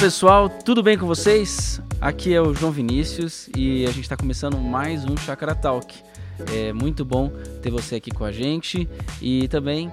pessoal, tudo bem com vocês? Aqui é o João Vinícius e a gente está começando mais um Chakra Talk. É muito bom ter você aqui com a gente e também,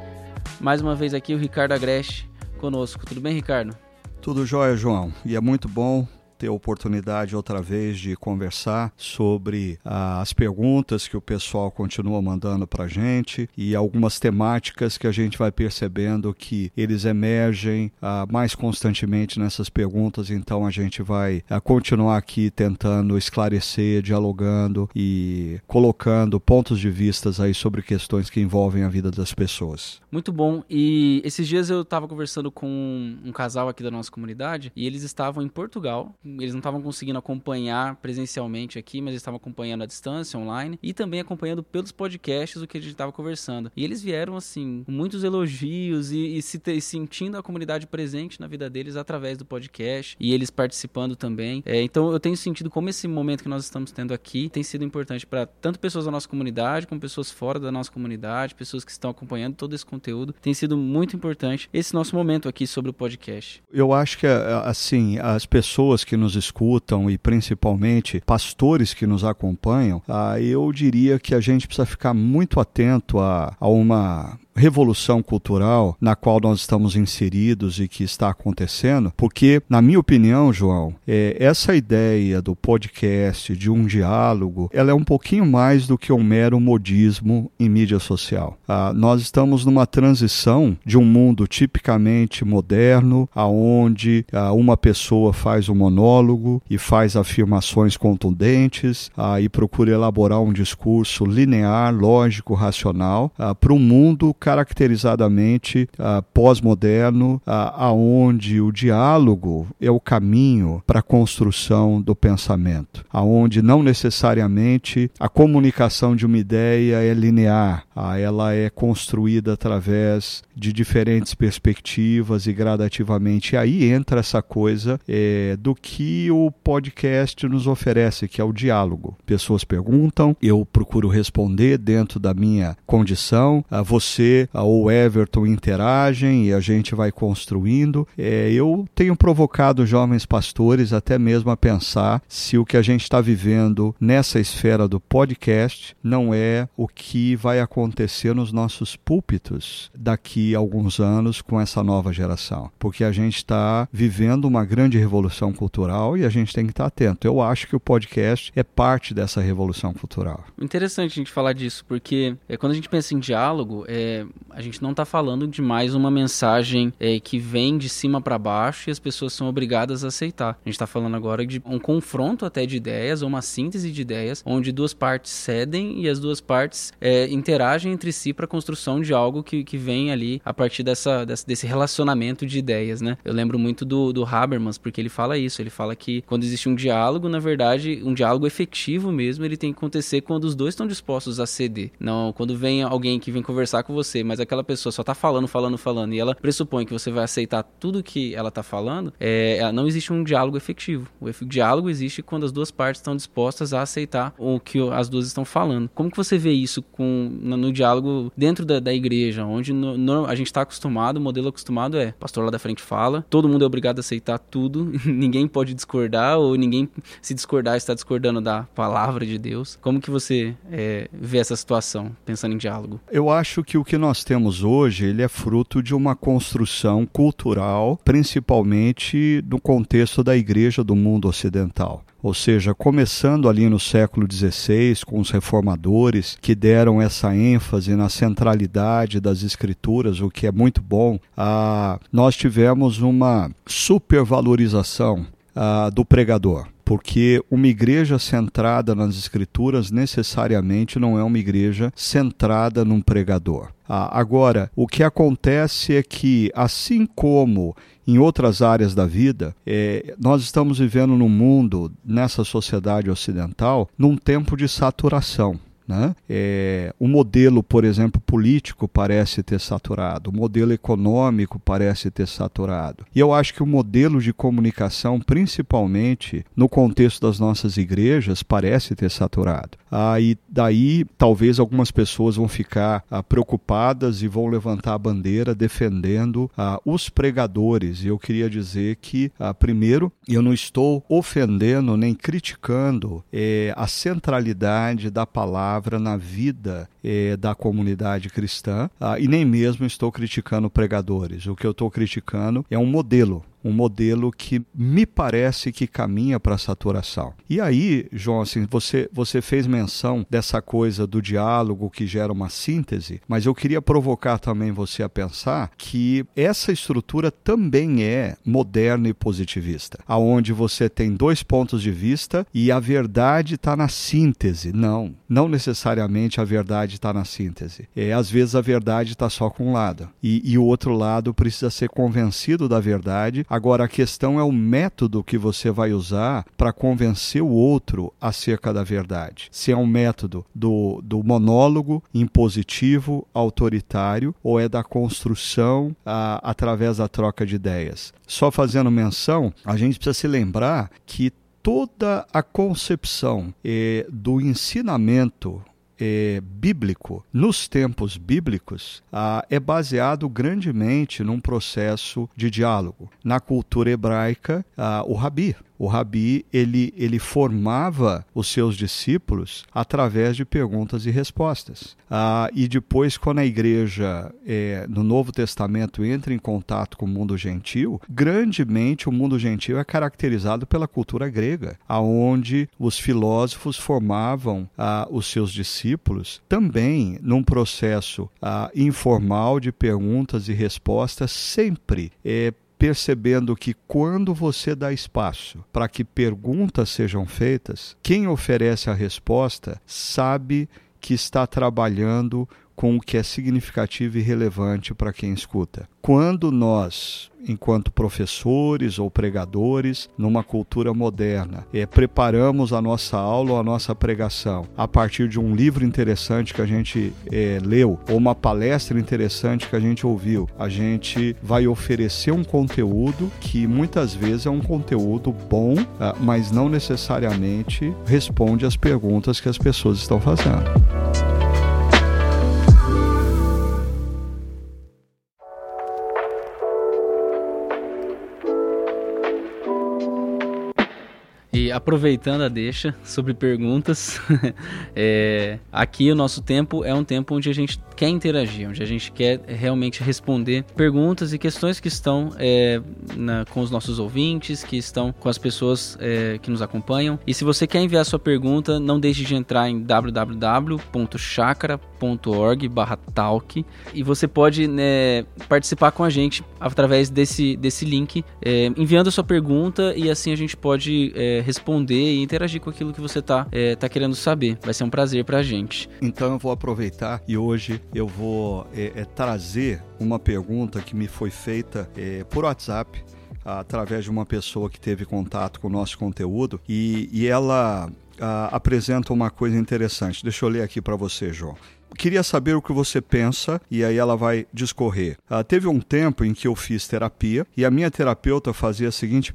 mais uma vez aqui, o Ricardo Agreste conosco. Tudo bem, Ricardo? Tudo jóia, João. E é muito bom ter oportunidade outra vez de conversar sobre ah, as perguntas que o pessoal continua mandando para a gente e algumas temáticas que a gente vai percebendo que eles emergem ah, mais constantemente nessas perguntas. Então a gente vai ah, continuar aqui tentando esclarecer, dialogando e colocando pontos de vistas aí sobre questões que envolvem a vida das pessoas. Muito bom. E esses dias eu estava conversando com um casal aqui da nossa comunidade e eles estavam em Portugal eles não estavam conseguindo acompanhar presencialmente aqui, mas eles estavam acompanhando à distância, online, e também acompanhando pelos podcasts o que a gente estava conversando. E eles vieram, assim, com muitos elogios e, e se sentindo a comunidade presente na vida deles através do podcast, e eles participando também. É, então eu tenho sentido como esse momento que nós estamos tendo aqui tem sido importante para tanto pessoas da nossa comunidade, como pessoas fora da nossa comunidade, pessoas que estão acompanhando todo esse conteúdo. Tem sido muito importante esse nosso momento aqui sobre o podcast. Eu acho que, assim, as pessoas que nos escutam e principalmente pastores que nos acompanham, ah, eu diria que a gente precisa ficar muito atento a, a uma revolução cultural na qual nós estamos inseridos e que está acontecendo, porque, na minha opinião, João, é, essa ideia do podcast, de um diálogo, ela é um pouquinho mais do que um mero modismo em mídia social. Ah, nós estamos numa transição de um mundo tipicamente moderno, aonde ah, uma pessoa faz um monólogo e faz afirmações contundentes ah, e procura elaborar um discurso linear, lógico, racional ah, para um mundo caracterizadamente uh, pós-moderno, uh, aonde o diálogo é o caminho para a construção do pensamento, aonde não necessariamente a comunicação de uma ideia é linear, uh, ela é construída através de diferentes perspectivas e gradativamente. E aí entra essa coisa é, do que o podcast nos oferece, que é o diálogo. Pessoas perguntam, eu procuro responder dentro da minha condição, você ou Everton interagem e a gente vai construindo. É, eu tenho provocado jovens pastores até mesmo a pensar se o que a gente está vivendo nessa esfera do podcast não é o que vai acontecer nos nossos púlpitos daqui a alguns anos com essa nova geração. Porque a gente está vivendo uma grande revolução cultural e a gente tem que estar atento. Eu acho que o podcast é parte dessa revolução cultural. Interessante a gente falar disso, porque é, quando a gente pensa em diálogo, é, a gente não está falando de mais uma mensagem é, que vem de cima para baixo e as pessoas são obrigadas a aceitar. A gente está falando agora de um confronto até de ideias, ou uma síntese de ideias, onde duas partes cedem e as duas partes é, interagem entre si para a construção de algo que, que vem ali a partir dessa, desse relacionamento de ideias, né? Eu lembro muito do, do Habermas, porque ele fala isso. Ele fala que quando existe um diálogo, na verdade, um diálogo efetivo mesmo, ele tem que acontecer quando os dois estão dispostos a ceder. Não quando vem alguém que vem conversar com você, mas aquela pessoa só tá falando, falando, falando, e ela pressupõe que você vai aceitar tudo que ela tá falando, é, não existe um diálogo efetivo. O diálogo existe quando as duas partes estão dispostas a aceitar o que as duas estão falando. Como que você vê isso com, no, no diálogo dentro da, da igreja, onde no, no, a gente está acostumado, o modelo acostumado é, o pastor lá da frente fala, todo mundo é obrigado a aceitar tudo, ninguém pode discordar, ou ninguém se discordar está discordando da palavra de Deus. Como que você é, vê essa situação, pensando em diálogo? Eu acho que o que nós temos hoje, ele é fruto de uma construção cultural, principalmente no contexto da igreja do mundo ocidental. Ou seja, começando ali no século XVI com os reformadores que deram essa ênfase na centralidade das escrituras, o que é muito bom, ah, nós tivemos uma supervalorização ah, do pregador porque uma igreja centrada nas escrituras necessariamente não é uma igreja centrada num pregador. Ah, agora, o que acontece é que, assim como em outras áreas da vida, é, nós estamos vivendo num mundo, nessa sociedade ocidental, num tempo de saturação. Né? É, o modelo, por exemplo, político parece ter saturado, o modelo econômico parece ter saturado. E eu acho que o modelo de comunicação, principalmente no contexto das nossas igrejas, parece ter saturado. Aí ah, daí talvez algumas pessoas vão ficar ah, preocupadas e vão levantar a bandeira defendendo ah, os pregadores. E eu queria dizer que, ah, primeiro, eu não estou ofendendo nem criticando eh, a centralidade da palavra na vida eh, da comunidade cristã ah, e nem mesmo estou criticando pregadores. O que eu estou criticando é um modelo um modelo que me parece que caminha para a saturação. E aí, João, assim, você, você fez menção dessa coisa do diálogo que gera uma síntese, mas eu queria provocar também você a pensar que essa estrutura também é moderna e positivista, aonde você tem dois pontos de vista e a verdade está na síntese. Não, não necessariamente a verdade está na síntese. É, às vezes a verdade está só com um lado e, e o outro lado precisa ser convencido da verdade Agora, a questão é o método que você vai usar para convencer o outro acerca da verdade. Se é um método do, do monólogo impositivo, autoritário, ou é da construção a, através da troca de ideias. Só fazendo menção, a gente precisa se lembrar que toda a concepção eh, do ensinamento é, bíblico, nos tempos bíblicos, ah, é baseado grandemente num processo de diálogo. Na cultura hebraica, ah, o rabi, o rabi ele, ele formava os seus discípulos através de perguntas e respostas. Ah, e depois, quando a igreja é, no Novo Testamento entra em contato com o mundo gentil, grandemente o mundo gentil é caracterizado pela cultura grega, aonde os filósofos formavam ah, os seus discípulos também num processo ah, informal de perguntas e respostas, sempre é, percebendo que quando você dá espaço para que perguntas sejam feitas, quem oferece a resposta sabe que está trabalhando com o que é significativo e relevante para quem escuta. Quando nós, enquanto professores ou pregadores, numa cultura moderna, é, preparamos a nossa aula ou a nossa pregação a partir de um livro interessante que a gente é, leu ou uma palestra interessante que a gente ouviu, a gente vai oferecer um conteúdo que muitas vezes é um conteúdo bom, ah, mas não necessariamente responde às perguntas que as pessoas estão fazendo. Aproveitando a deixa sobre perguntas, é, aqui o nosso tempo é um tempo onde a gente quer interagir, onde a gente quer realmente responder perguntas e questões que estão é, na, com os nossos ouvintes, que estão com as pessoas é, que nos acompanham. E se você quer enviar sua pergunta, não deixe de entrar em www.chakra.org/talk e você pode né, participar com a gente através desse, desse link, é, enviando a sua pergunta e assim a gente pode é, responder e interagir com aquilo que você está é, tá querendo saber. Vai ser um prazer para a gente. Então eu vou aproveitar e hoje eu vou é, é, trazer uma pergunta que me foi feita é, por WhatsApp através de uma pessoa que teve contato com o nosso conteúdo e, e ela a, apresenta uma coisa interessante. Deixa eu ler aqui para você, João queria saber o que você pensa e aí ela vai discorrer. Ah, teve um tempo em que eu fiz terapia e a minha terapeuta fazia a seguinte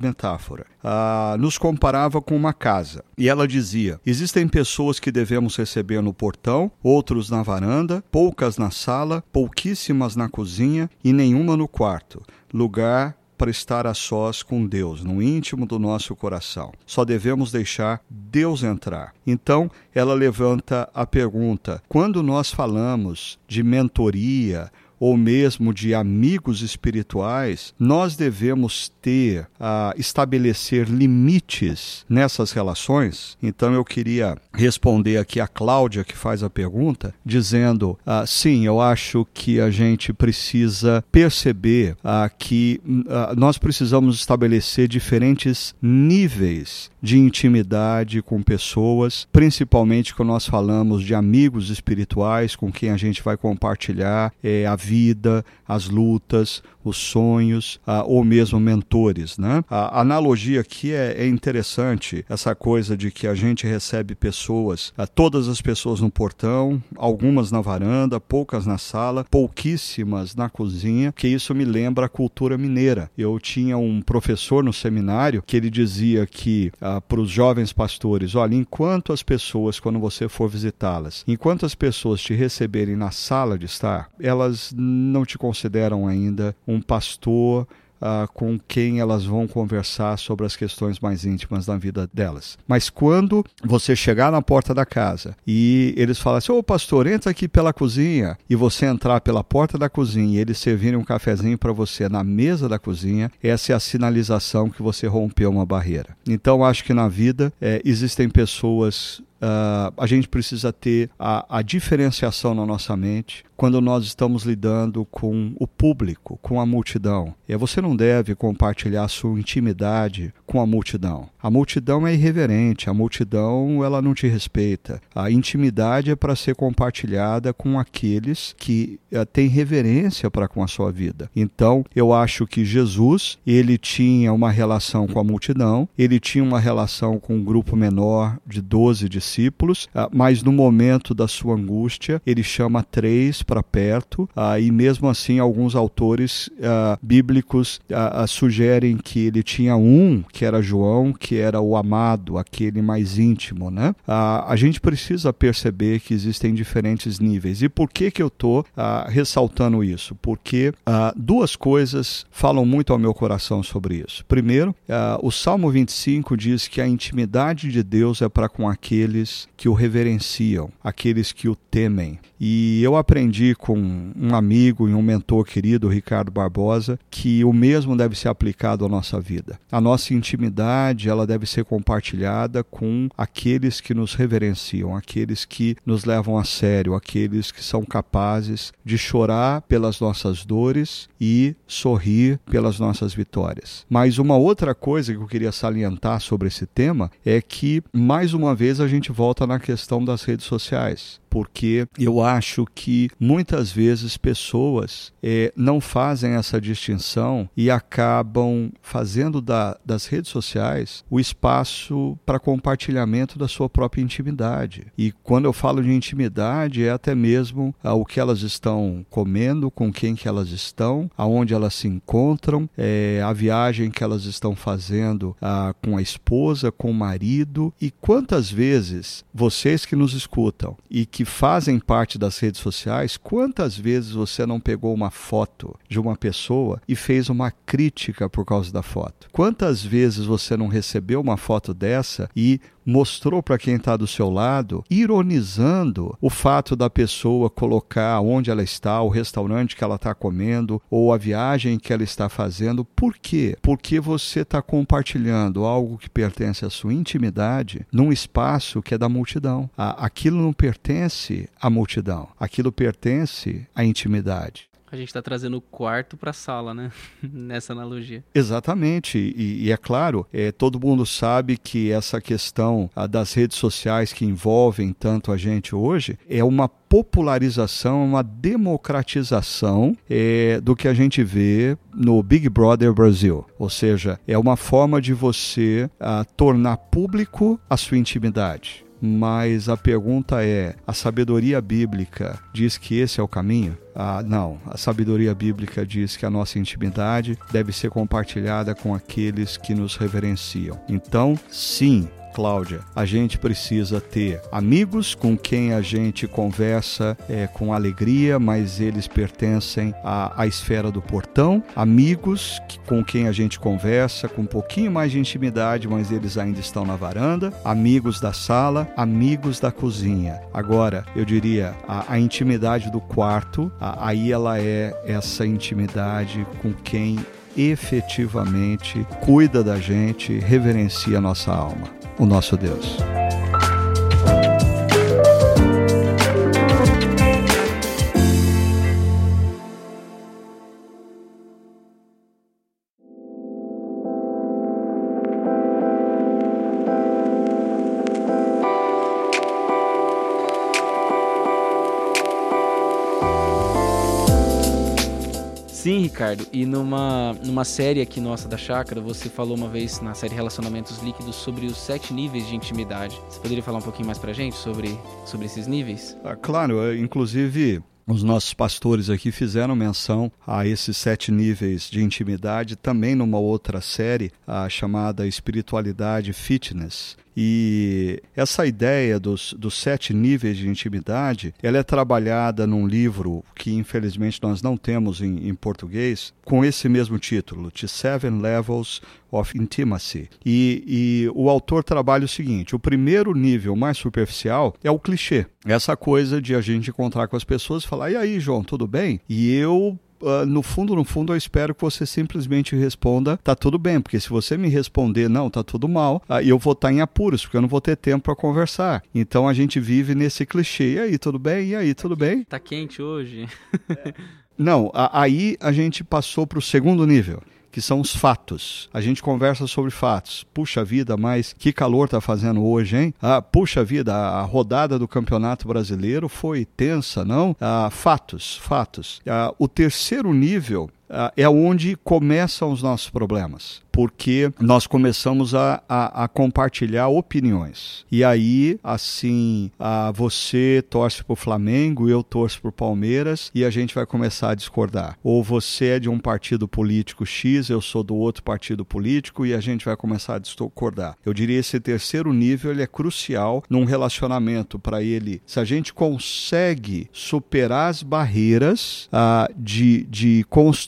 metáfora: ah, nos comparava com uma casa e ela dizia: existem pessoas que devemos receber no portão, outros na varanda, poucas na sala, pouquíssimas na cozinha e nenhuma no quarto. Lugar para estar a sós com Deus, no íntimo do nosso coração. Só devemos deixar Deus entrar. Então, ela levanta a pergunta: quando nós falamos de mentoria, ou mesmo de amigos espirituais, nós devemos ter, a estabelecer limites nessas relações. Então eu queria responder aqui a Cláudia, que faz a pergunta, dizendo: ah, sim, eu acho que a gente precisa perceber ah, que ah, nós precisamos estabelecer diferentes níveis de intimidade com pessoas, principalmente quando nós falamos de amigos espirituais com quem a gente vai compartilhar é, a vida, as lutas, os sonhos, ah, ou mesmo mentores. Né? A analogia aqui é, é, interessante, essa coisa de que a gente recebe pessoas, ah, todas as pessoas no portão, algumas na varanda, poucas na sala, pouquíssimas na cozinha, que isso me lembra a cultura mineira. Eu tinha um professor no seminário que ele dizia que ah, para os jovens pastores, olha, enquanto as pessoas, quando você for visitá-las, enquanto as pessoas te receberem na sala de estar, elas não te consideram ainda um pastor Uh, com quem elas vão conversar sobre as questões mais íntimas da vida delas. Mas quando você chegar na porta da casa e eles falam assim: Ô pastor, entra aqui pela cozinha, e você entrar pela porta da cozinha e eles servirem um cafezinho para você na mesa da cozinha, essa é a sinalização que você rompeu uma barreira. Então, acho que na vida é, existem pessoas Uh, a gente precisa ter a, a, diferenciação na nossa mente quando nós estamos lidando com o público, com a multidão. E você não deve compartilhar sua intimidade com a multidão. A multidão é irreverente, a multidão ela não te respeita. A intimidade é para ser compartilhada com aqueles que uh, têm reverência para com a sua vida. Então, eu acho que Jesus, ele tinha uma relação com a multidão, ele tinha uma relação com um grupo menor de 12 discípulos discípulos, ah, mas no momento da sua angústia, ele chama três para perto, ah, e mesmo assim, alguns autores ah, bíblicos sugerem que ele tinha um, que era João, que era o amado, aquele mais íntimo. Né? A gente precisa perceber que existem diferentes níveis. E por que, que eu estou ressaltando isso? Porque duas coisas falam muito ao meu coração sobre isso. Primeiro, o Salmo 25 diz que a intimidade de Deus é para com aquele aqueles que o reverenciam, aqueles que o temem. E eu aprendi com um amigo e um mentor querido, Ricardo Barbosa, que o mesmo deve ser aplicado à nossa vida. A nossa intimidade, ela deve ser compartilhada com aqueles que nos reverenciam, aqueles que nos levam a sério, aqueles que são capazes de chorar pelas nossas dores e sorrir pelas nossas vitórias. Mas uma outra coisa que eu queria salientar sobre esse tema é que mais uma vez a gente volta na questão das redes sociais porque eu acho que muitas vezes pessoas é, não fazem essa distinção e acabam fazendo da, das redes sociais o espaço para compartilhamento da sua própria intimidade. E quando eu falo de intimidade, é até mesmo ah, o que elas estão comendo, com quem que elas estão, aonde elas se encontram, é, a viagem que elas estão fazendo ah, com a esposa, com o marido. E quantas vezes vocês que nos escutam e que fazem parte das redes sociais, quantas vezes você não pegou uma foto de uma pessoa e fez uma crítica por causa da foto? Quantas vezes você não recebeu uma foto dessa e mostrou para quem está do seu lado, ironizando o fato da pessoa colocar onde ela está, o restaurante que ela está comendo ou a viagem que ela está fazendo. Por quê? Porque você está compartilhando algo que pertence à sua intimidade num espaço que é da multidão. Aquilo não pertence à multidão, aquilo pertence à intimidade. A gente está trazendo o quarto para a sala, né? Nessa analogia. Exatamente. E, e é claro, é, todo mundo sabe que essa questão das redes sociais que envolvem tanto a gente hoje é uma popularização, uma democratização é, do que a gente vê no Big Brother Brasil. Ou seja, é uma forma de você a, tornar público a sua intimidade. Mas a pergunta é: a sabedoria bíblica diz que esse é o caminho? Ah, não, a sabedoria bíblica diz que a nossa intimidade deve ser compartilhada com aqueles que nos reverenciam. Então, sim, Cláudia, a gente precisa ter amigos com quem a gente conversa é, com alegria, mas eles pertencem à, à esfera do portão, amigos que, com quem a gente conversa com um pouquinho mais de intimidade, mas eles ainda estão na varanda, amigos da sala, amigos da cozinha. Agora, eu diria, a, a intimidade do quarto, a, aí ela é essa intimidade com quem efetivamente cuida da gente, reverencia a nossa alma o nosso Deus. Ricardo. E numa, numa série aqui nossa da Chácara, você falou uma vez na série Relacionamentos Líquidos sobre os sete níveis de intimidade. Você poderia falar um pouquinho mais pra gente sobre, sobre esses níveis? Ah, claro, inclusive os nossos pastores aqui fizeram menção a esses sete níveis de intimidade também numa outra série, a chamada Espiritualidade Fitness. E essa ideia dos, dos sete níveis de intimidade, ela é trabalhada num livro que infelizmente nós não temos em, em português, com esse mesmo título, The Seven Levels of Intimacy. E, e o autor trabalha o seguinte: o primeiro nível mais superficial é o clichê. Essa coisa de a gente encontrar com as pessoas e falar, e aí, João, tudo bem? E eu Uh, no fundo, no fundo, eu espero que você simplesmente responda, tá tudo bem, porque se você me responder, não, tá tudo mal, uh, eu vou estar tá em apuros, porque eu não vou ter tempo para conversar. Então a gente vive nesse clichê. E aí, tudo bem? E aí, tudo bem? Tá quente hoje. não, a, aí a gente passou para o segundo nível que são os fatos. A gente conversa sobre fatos. Puxa vida, mas que calor tá fazendo hoje, hein? Ah, puxa vida, a rodada do Campeonato Brasileiro foi tensa, não? Ah, fatos, fatos. Ah, o terceiro nível ah, é onde começam os nossos problemas porque nós começamos a, a, a compartilhar opiniões. E aí, assim, a, você torce para o Flamengo, eu torço para o Palmeiras e a gente vai começar a discordar. Ou você é de um partido político X, eu sou do outro partido político e a gente vai começar a discordar. Eu diria esse terceiro nível ele é crucial num relacionamento para ele. Se a gente consegue superar as barreiras ah, de, de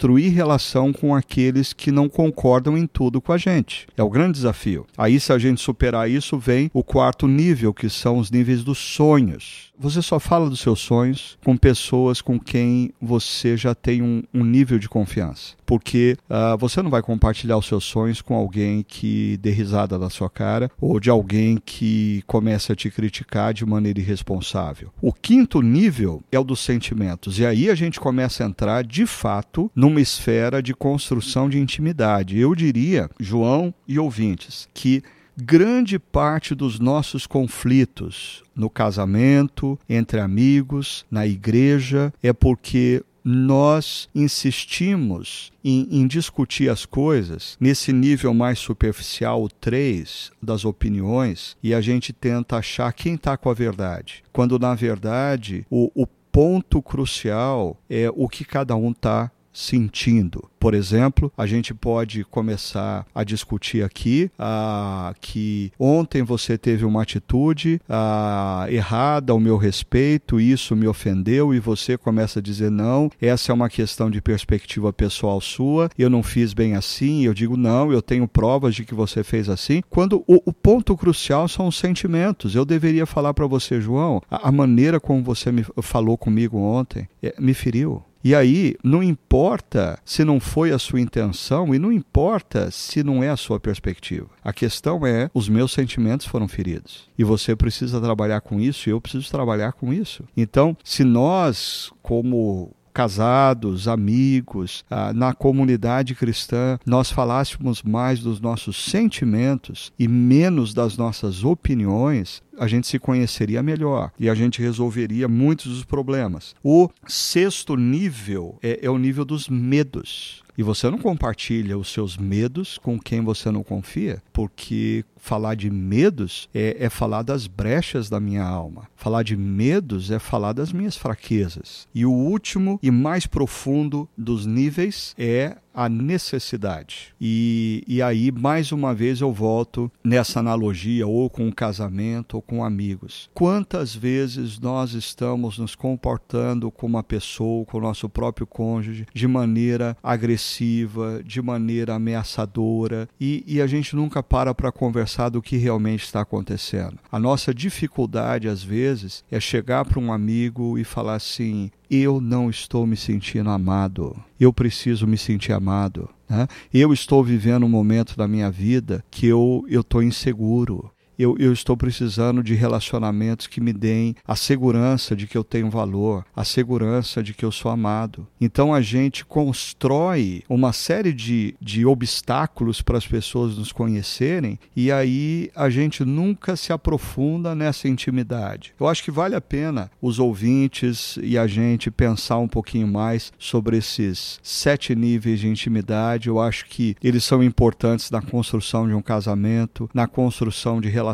construir relação com aqueles que não concordam em tudo com a gente. É o grande desafio. Aí, se a gente superar isso, vem o quarto nível, que são os níveis dos sonhos. Você só fala dos seus sonhos com pessoas com quem você já tem um, um nível de confiança. Porque uh, você não vai compartilhar os seus sonhos com alguém que dê risada na sua cara ou de alguém que comece a te criticar de maneira irresponsável. O quinto nível é o dos sentimentos. E aí a gente começa a entrar, de fato, numa esfera de construção de intimidade. Eu diria, João e ouvintes, que grande parte dos nossos conflitos no casamento, entre amigos, na igreja, é porque nós insistimos em, em, discutir as coisas nesse nível mais superficial, o 3 das opiniões, e a gente tenta achar quem está com a verdade. Quando, na verdade, o, o ponto crucial é o que cada um está sentindo. Por exemplo, a gente pode começar a discutir aqui ah, que ontem você teve uma atitude ah, errada ao meu respeito, isso me ofendeu, e você começa a dizer não, essa é uma questão de perspectiva pessoal sua, eu não fiz bem assim, eu digo não, eu tenho provas de que você fez assim. Quando o, o ponto crucial são os sentimentos. Eu deveria falar para você, João, a, a, maneira como você me falou comigo ontem é, me feriu. E aí, não importa se não foi a sua intenção e não importa se não é a sua perspectiva. A questão é: os meus sentimentos foram feridos. E você precisa trabalhar com isso e eu preciso trabalhar com isso. Então, se nós, como casados, amigos, ah, na comunidade cristã, nós falássemos mais dos nossos sentimentos e menos das nossas opiniões, a gente se conheceria melhor e a gente resolveria muitos dos problemas. O sexto nível é, é o nível dos medos. E você não compartilha os seus medos com quem você não confia, porque falar de medos é, é, falar das brechas da minha alma. Falar de medos é falar das minhas fraquezas. E o último e mais profundo dos níveis é a necessidade. E, e aí, mais uma vez, eu volto nessa analogia, ou com o casamento, ou com amigos. Quantas vezes nós estamos nos comportando com uma pessoa, com o nosso próprio cônjuge, de maneira agressiva, de maneira ameaçadora, e, e a gente nunca para para conversar do que realmente está acontecendo. A nossa dificuldade, às vezes, é chegar para um amigo e falar assim: eu não estou me sentindo amado. Eu preciso me sentir amado. Né? Eu estou vivendo um momento da minha vida que eu estou inseguro. Eu, eu estou precisando de relacionamentos que me deem a segurança de que eu tenho valor, a segurança de que eu sou amado. Então a gente constrói uma série de, de obstáculos para as pessoas nos conhecerem e aí a gente nunca se aprofunda nessa intimidade. Eu acho que vale a pena os ouvintes e a gente pensar um pouquinho mais sobre esses sete níveis de intimidade. Eu acho que eles são importantes na construção de um casamento, na construção de relacionamentos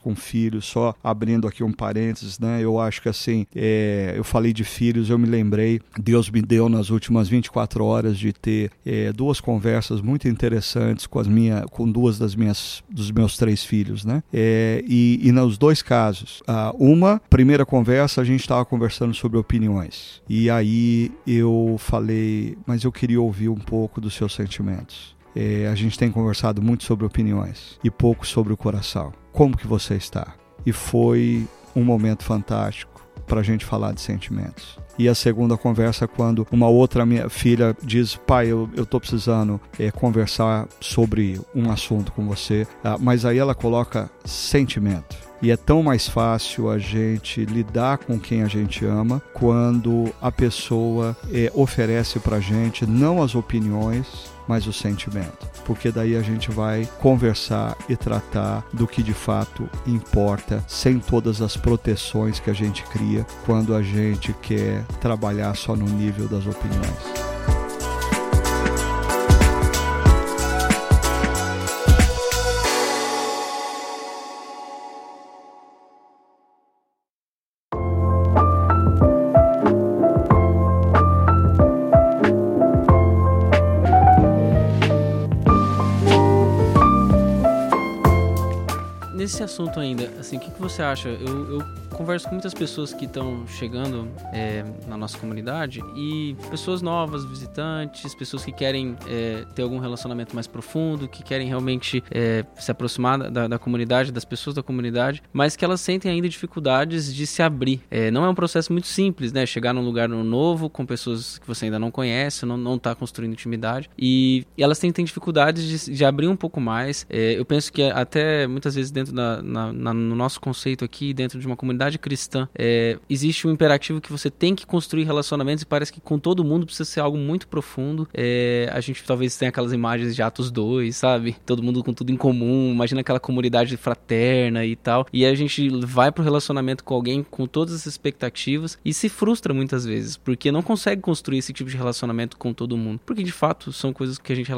com filhos. Só abrindo aqui um parênteses, né? Eu acho que assim, é, eu falei de filhos, eu me lembrei, Deus me deu nas últimas 24 horas de ter é, duas conversas muito interessantes com as minha, com duas das minhas, dos meus três filhos, né? É, e, e nos dois casos, uma primeira conversa a gente estava conversando sobre opiniões e aí eu falei, mas eu queria ouvir um pouco dos seus sentimentos. É, a gente tem conversado muito sobre opiniões e pouco sobre o coração. Como que você está? E foi um momento fantástico para a gente falar de sentimentos. E a segunda conversa quando uma outra minha filha diz, pai, eu, eu tô precisando é, conversar sobre um assunto com você, ah, mas aí ela coloca sentimento. E é tão mais fácil a gente lidar com quem a gente ama quando a pessoa é, oferece para gente não as opiniões, mas o sentimento. Porque daí a gente vai conversar e tratar do que de fato importa, sem todas as proteções que a gente cria quando a gente quer trabalhar só no nível das opiniões. Assim, o que, que você acha? Eu, eu converso com muitas pessoas que estão chegando é, na nossa comunidade e pessoas novas, visitantes, pessoas que querem é, ter algum relacionamento mais profundo, que querem realmente é, se aproximar da, da, comunidade, das pessoas da comunidade, mas que elas sentem ainda dificuldades de se abrir. É, não é um processo muito simples, né? Chegar num lugar novo com pessoas que você ainda não conhece, não, não tá construindo intimidade e, e elas têm, têm dificuldades de, de, abrir um pouco mais. É, eu penso que até muitas vezes dentro na, na, na, no nosso conceito aqui, dentro de uma comunidade cristã, é, existe um imperativo que você tem que construir relacionamentos e parece que com todo mundo precisa ser algo muito profundo. É, a gente talvez tenha aquelas imagens de Atos 2, sabe? Todo mundo com tudo em comum, imagina aquela comunidade fraterna e tal. E a gente vai pro relacionamento com alguém com todas as expectativas e se frustra muitas vezes, porque não consegue construir esse tipo de relacionamento com todo mundo. Porque de fato são coisas que a gente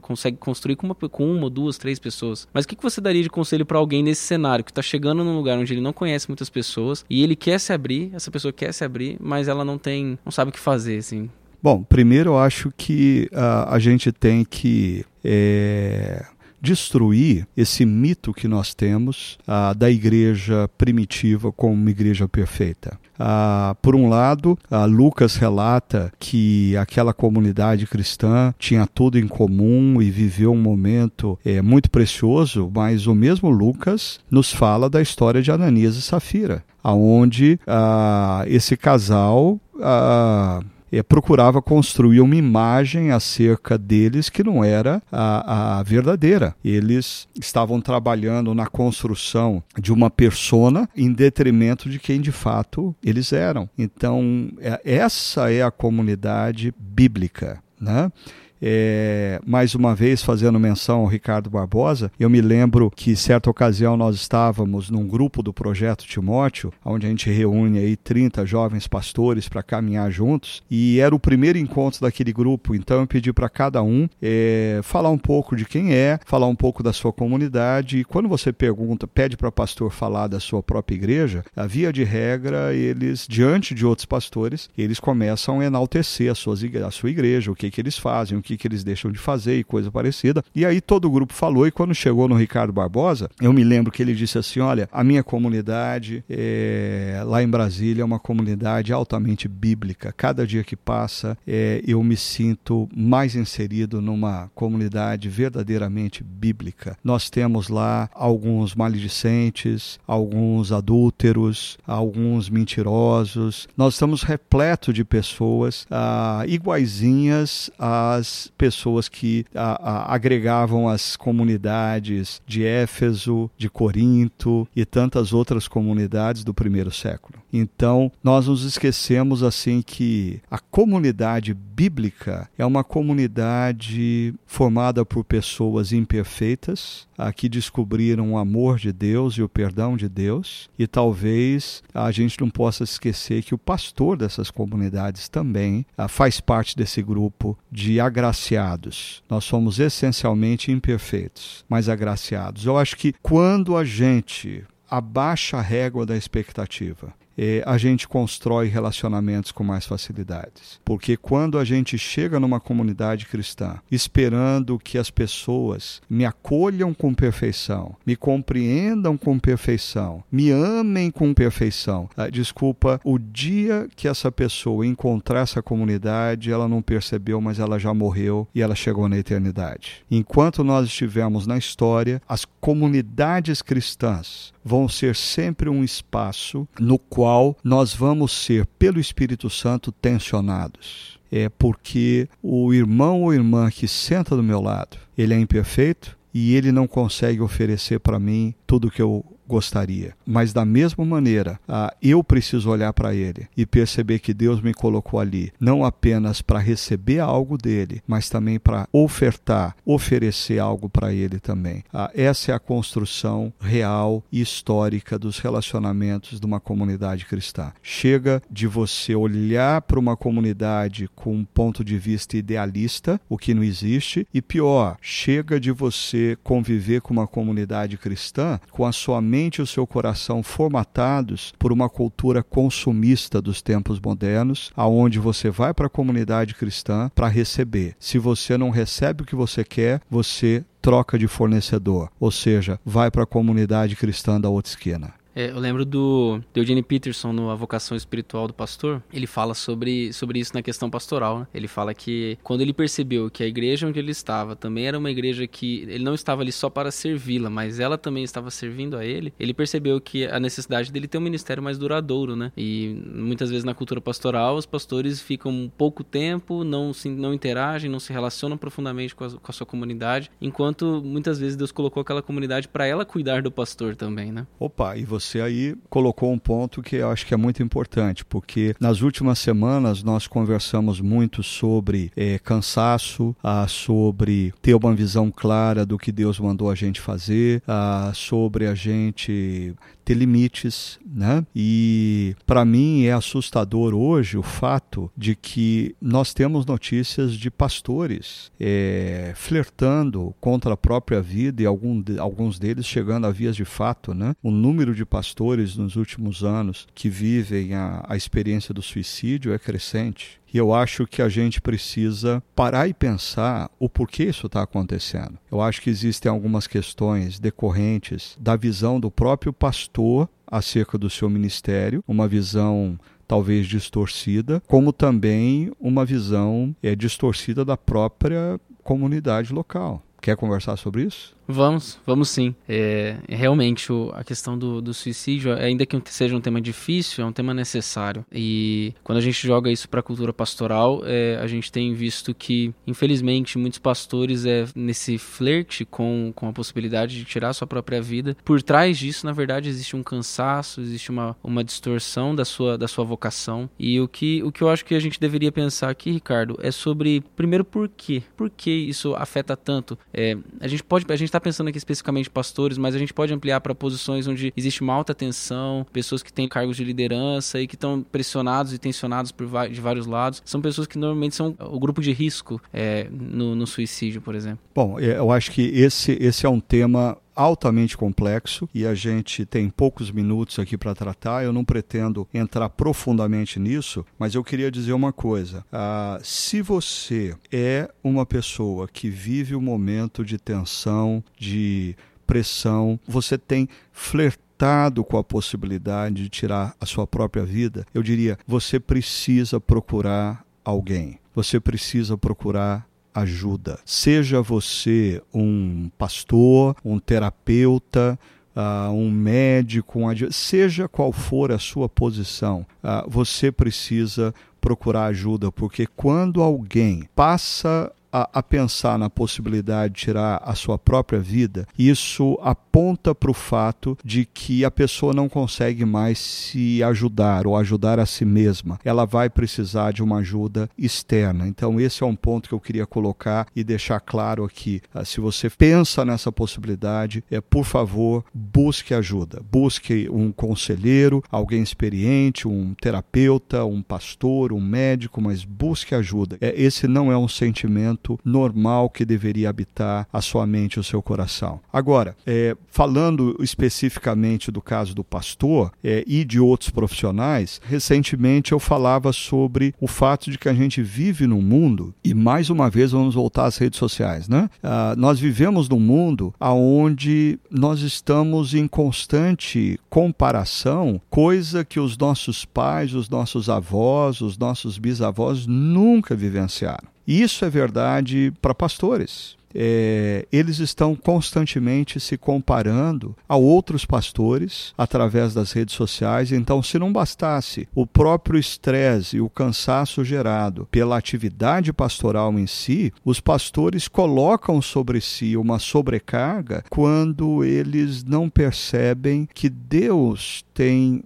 consegue construir com uma, com uma, duas, três pessoas. Mas o que, que você daria de conselho para alguém nesse cenário que está chegando num lugar onde ele não conhece muitas pessoas e ele quer se abrir, essa pessoa quer se abrir, mas ela não tem, não sabe o que fazer, assim. Bom, primeiro eu acho que uh, a gente tem que é, destruir esse mito que nós temos ah, da igreja primitiva como uma igreja perfeita. Ah, por um lado, ah, Lucas relata que aquela comunidade cristã tinha tudo em comum e viveu um momento é, muito precioso, mas o mesmo Lucas nos fala da história de Ananias e Safira, aonde ah, esse casal ah, é, procurava construir uma imagem acerca deles que não era a, a verdadeira. Eles estavam trabalhando na construção de uma persona em detrimento de quem de fato eles eram. Então, é, essa é a comunidade bíblica. Né? É, mais uma vez fazendo menção ao Ricardo Barbosa, eu me lembro que certa ocasião nós estávamos num grupo do projeto Timóteo, onde a gente reúne aí 30 jovens pastores para caminhar juntos, e era o primeiro encontro daquele grupo, então eu pedi para cada um é, falar um pouco de quem é, falar um pouco da sua comunidade, e quando você pergunta, pede para pastor falar da sua própria igreja, a via de regra, eles, diante de outros pastores, eles começam a enaltecer a, suas, a sua igreja, o que, que eles fazem, o que, que eles deixam de fazer e coisa parecida. E aí todo o grupo falou, e quando chegou no Ricardo Barbosa, eu me lembro que ele disse assim: olha, a minha comunidade é, lá em Brasília é uma comunidade altamente bíblica. Cada dia que passa, é, eu me sinto mais inserido numa comunidade verdadeiramente bíblica. Nós temos lá alguns maledicentes, alguns adúlteros, alguns mentirosos. Nós estamos repleto de pessoas ah, iguaizinhas às as pessoas que a, a, agregavam as comunidades de Éfeso, de Corinto e tantas outras comunidades do primeiro século. Então, nós nos esquecemos assim que a comunidade bíblica é uma comunidade formada por pessoas imperfeitas, que descobriram o amor de Deus e o perdão de Deus, e talvez a gente não possa esquecer que o pastor dessas comunidades também faz parte desse grupo de agraciados. Nós somos essencialmente imperfeitos, mas agraciados. Eu acho que quando a gente abaixa a régua da expectativa é, a gente constrói relacionamentos com mais facilidades. Porque quando a gente chega numa comunidade cristã esperando que as pessoas me acolham com perfeição, me compreendam com perfeição, me amem com perfeição, ah, desculpa, o dia que essa pessoa encontrar essa comunidade, ela não percebeu, mas ela já morreu e ela chegou na eternidade. Enquanto nós estivermos na história, as comunidades cristãs vão ser sempre um espaço no qual nós vamos ser, pelo Espírito Santo, tensionados. É porque o irmão ou irmã que senta do meu lado, ele é imperfeito e ele não consegue oferecer para mim tudo que eu gostaria. Mas da mesma maneira, ah, eu preciso olhar para ele e perceber que Deus me colocou ali, não apenas para receber algo dele, mas também para ofertar, oferecer algo para ele também. Ah, essa é a construção real e histórica dos relacionamentos de uma comunidade cristã. Chega de você olhar para uma comunidade com um ponto de vista idealista, o que não existe, e pior, chega de você conviver com uma comunidade cristã com a sua mente e o seu coração formatados por uma cultura consumista dos tempos modernos, aonde você vai para a comunidade cristã para receber. Se você não recebe o que você quer, você troca de fornecedor, ou seja, vai para a comunidade cristã da outra esquina. É, eu lembro do, do Eugene Peterson no A Vocação Espiritual do Pastor. Ele fala sobre, sobre isso na questão pastoral. Né? Ele fala que quando ele percebeu que a igreja onde ele estava também era uma igreja que ele não estava ali só para servi-la, mas ela também estava servindo a ele, ele percebeu que a necessidade dele ter um ministério mais duradouro, né? E muitas vezes na cultura pastoral os pastores ficam pouco tempo, não se não interagem, não se relacionam profundamente com a, com a sua comunidade, enquanto muitas vezes Deus colocou aquela comunidade para ela cuidar do pastor também, né? Opa, e você você aí colocou um ponto que eu acho que é muito importante, porque nas últimas semanas nós conversamos muito sobre é, cansaço, ah, sobre ter uma visão clara do que Deus mandou a gente fazer, ah, sobre a gente ter limites, né? E para mim é assustador hoje o fato de que nós temos notícias de pastores é, flertando contra a própria vida e algum, alguns deles chegando a vias de fato, né? O número de pastores nos últimos anos que vivem a, a experiência do suicídio é crescente. E eu acho que a gente precisa parar e pensar o porquê isso está acontecendo. Eu acho que existem algumas questões decorrentes da visão do próprio pastor acerca do seu ministério, uma visão talvez distorcida, como também uma visão é, distorcida da própria comunidade local. Quer conversar sobre isso? Vamos, vamos sim. É, realmente, o, a questão do, do, suicídio, ainda que seja um tema difícil, é um tema necessário. E quando a gente joga isso para a cultura pastoral, é, a gente tem visto que, infelizmente, muitos pastores, é, nesse flerte com, com a possibilidade de tirar sua própria vida, por trás disso, na verdade, existe um cansaço, existe uma, uma distorção da sua, da sua vocação. E o que, o que eu acho que a gente deveria pensar aqui, Ricardo, é sobre, primeiro, por quê? Por que isso afeta tanto? É, a gente pode. A gente está pensando aqui especificamente pastores, mas a gente pode ampliar para posições onde existe uma alta tensão, pessoas que têm cargos de liderança e que estão pressionados e tensionados por de vários lados. São pessoas que normalmente são o grupo de risco é, no, no suicídio, por exemplo. Bom, é, eu acho que esse, esse é um tema altamente complexo e a gente tem poucos minutos aqui para tratar. Eu não pretendo entrar profundamente nisso, mas eu queria dizer uma coisa: ah, se você é uma pessoa que vive um momento de tensão, de pressão, você tem flertado com a possibilidade de tirar a sua própria vida, eu diria, você precisa procurar alguém. Você precisa procurar ajuda. Seja você um pastor, um terapeuta, Uh, um médico, um seja qual for a sua posição, uh, você precisa procurar ajuda, porque quando alguém passa a, a pensar na possibilidade de tirar a sua própria vida, isso aponta para o fato de que a pessoa não consegue mais se ajudar ou ajudar a si mesma. Ela vai precisar de uma ajuda externa. Então, esse é um ponto que eu queria colocar e deixar claro aqui. Ah, se você pensa nessa possibilidade, é por favor, busque ajuda. Busque um conselheiro, alguém experiente, um terapeuta, um pastor, um médico, mas busque ajuda. É, esse não é um sentimento normal que deveria habitar a sua mente e o seu coração. Agora, é, falando especificamente do caso do pastor é, e de outros profissionais, recentemente eu falava sobre o fato de que a gente vive num mundo, e mais uma vez vamos voltar às redes sociais, né? Ah, nós vivemos num mundo onde nós estamos em constante comparação, coisa que os nossos pais, os nossos avós, os nossos bisavós nunca vivenciaram. Isso é verdade para pastores é, eles estão constantemente se comparando a outros pastores através das redes sociais. Então, se não bastasse o próprio estresse e o cansaço gerado pela atividade pastoral em si, os pastores colocam sobre si uma sobrecarga quando eles não percebem que Deus tem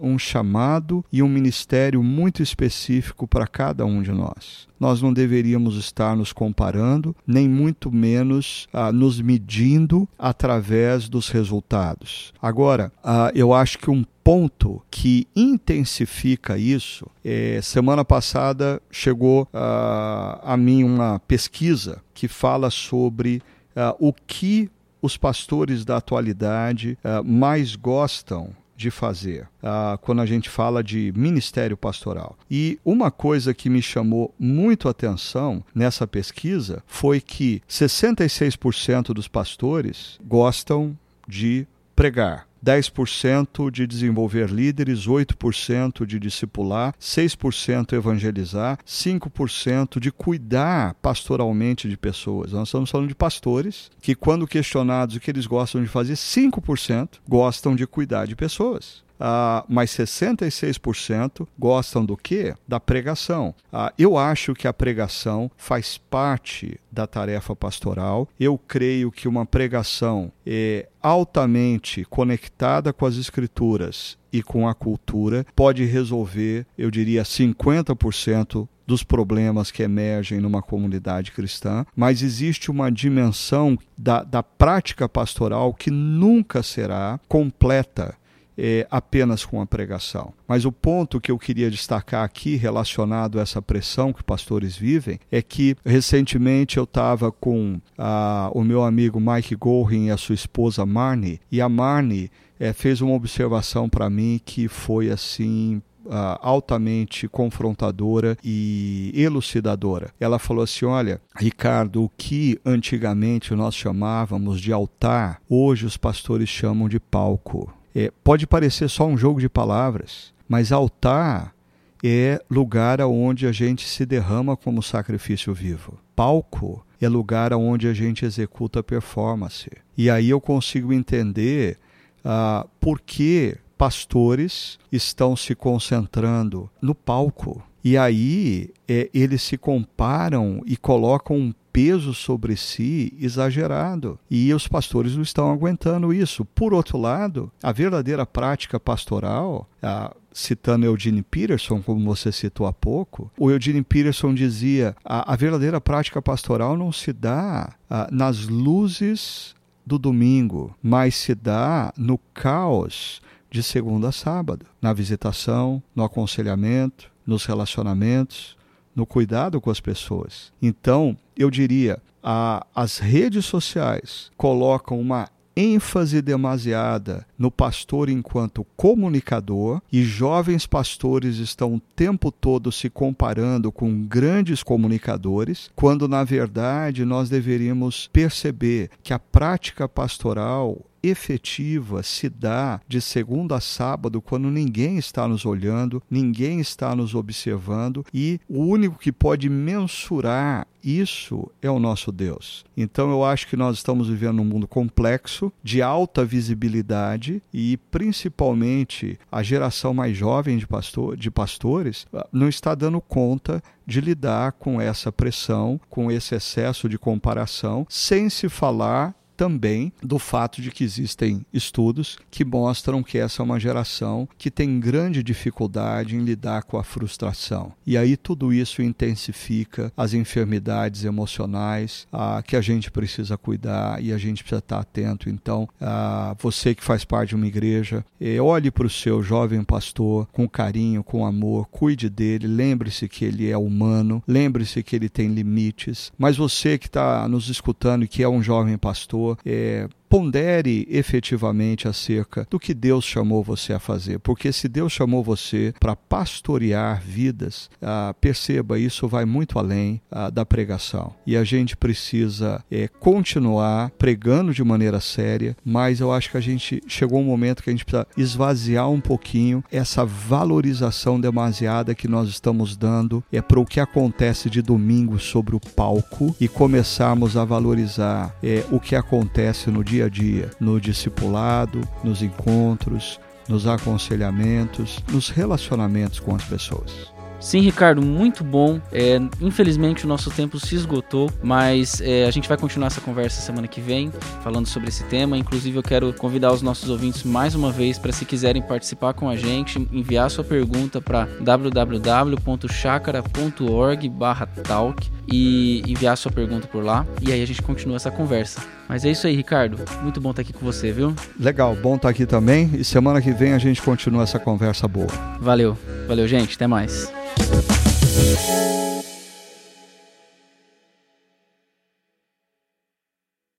um chamado e um ministério muito específico para cada um de nós. Nós não deveríamos estar nos comparando, nem muito menos nos medindo através dos resultados. Agora, eu acho que um ponto que intensifica isso, é, semana passada chegou uh, a mim uma pesquisa que fala sobre uh, o que os pastores da atualidade uh, mais gostam de fazer uh, quando a gente fala de ministério pastoral. E uma coisa que me chamou muito atenção nessa pesquisa foi que 66% dos pastores gostam de pregar. 10% de desenvolver líderes, 8% de discipular, 6% evangelizar, 5% de cuidar pastoralmente de pessoas. Nós estamos falando de pastores que, quando questionados o que eles gostam de fazer, 5% gostam de cuidar de pessoas. Uh, mas 66% gostam do quê? Da pregação. Uh, eu acho que a pregação faz parte da tarefa pastoral. Eu creio que uma pregação é altamente conectada com as escrituras e com a cultura pode resolver, eu diria, 50% dos problemas que emergem numa comunidade cristã, mas existe uma dimensão da, da prática pastoral que nunca será completa é, apenas com a pregação. Mas o ponto que eu queria destacar aqui, relacionado a essa pressão que pastores vivem, é que recentemente eu estava com ah, o meu amigo Mike Gorin e a sua esposa Marnie, e a Marnie é, fez uma observação para mim que foi assim Uh, altamente confrontadora e elucidadora. Ela falou assim: Olha, Ricardo, o que antigamente nós chamávamos de altar, hoje os pastores chamam de palco. É, pode parecer só um jogo de palavras, mas altar é lugar onde a gente se derrama como sacrifício vivo. Palco é lugar onde a gente executa performance. E aí eu consigo entender ah, por que pastores estão se concentrando no palco. E aí é, eles se comparam e colocam um peso sobre si exagerado. E os pastores não estão aguentando isso. Por outro lado, a verdadeira prática pastoral, a, citando Eugene Peterson, como você citou há pouco, o Eugene Peterson dizia: a, a verdadeira prática pastoral não se dá a, nas luzes do domingo, mas se dá no caos de segunda a sábado, na visitação, no aconselhamento, nos relacionamentos, no cuidado com as pessoas. Então, eu diria, a, as redes sociais colocam uma ênfase demasiada no pastor enquanto comunicador e jovens pastores estão o tempo todo se comparando com grandes comunicadores, quando na verdade nós deveríamos perceber que a prática pastoral efetiva se dá de segunda a sábado, quando ninguém está nos olhando, ninguém está nos observando e o único que pode mensurar isso é o nosso Deus. Então eu acho que nós estamos vivendo um mundo complexo, de alta visibilidade e principalmente a geração mais jovem de, pastor, de pastores ah, não está dando conta de lidar com essa pressão, com esse excesso de comparação, sem se falar também do fato de que existem estudos que mostram que essa é uma geração que tem grande dificuldade em lidar com a frustração. E aí tudo isso intensifica as enfermidades emocionais a, que a gente precisa cuidar e a gente precisa estar atento. Então, a, você que faz parte de uma igreja, eh, olhe para o seu jovem pastor com carinho, com amor, cuide dele, lembre-se que ele é humano, lembre-se que ele tem limites. Mas você que está nos escutando e que é um jovem pastor, é, pondere efetivamente acerca do que Deus chamou você a fazer. Porque se Deus chamou você para pastorear vidas, ah, perceba, isso vai muito além ah, da pregação. E a gente precisa é, continuar pregando de maneira séria, mas eu acho que a gente chegou um momento que a gente precisa esvaziar um pouquinho essa valorização demasiada que nós estamos dando é para o que acontece de domingo sobre o palco e começarmos a valorizar é, o que acontece no dia dia a dia, no discipulado, nos encontros, nos aconselhamentos, nos relacionamentos com as pessoas. Sim, Ricardo, muito bom. É, infelizmente o nosso tempo se esgotou, mas é, a gente vai continuar essa conversa semana que vem, falando sobre esse tema. Inclusive, eu quero convidar os nossos ouvintes mais uma vez para, se quiserem participar com a gente, enviar sua pergunta para www.chacara.org/talk e enviar sua pergunta por lá. E aí a gente continua essa conversa. Mas é isso aí, Ricardo. Muito bom estar aqui com você, viu? Legal, bom estar aqui também. E semana que vem a gente continua essa conversa boa. Valeu, valeu, gente. Até mais. Música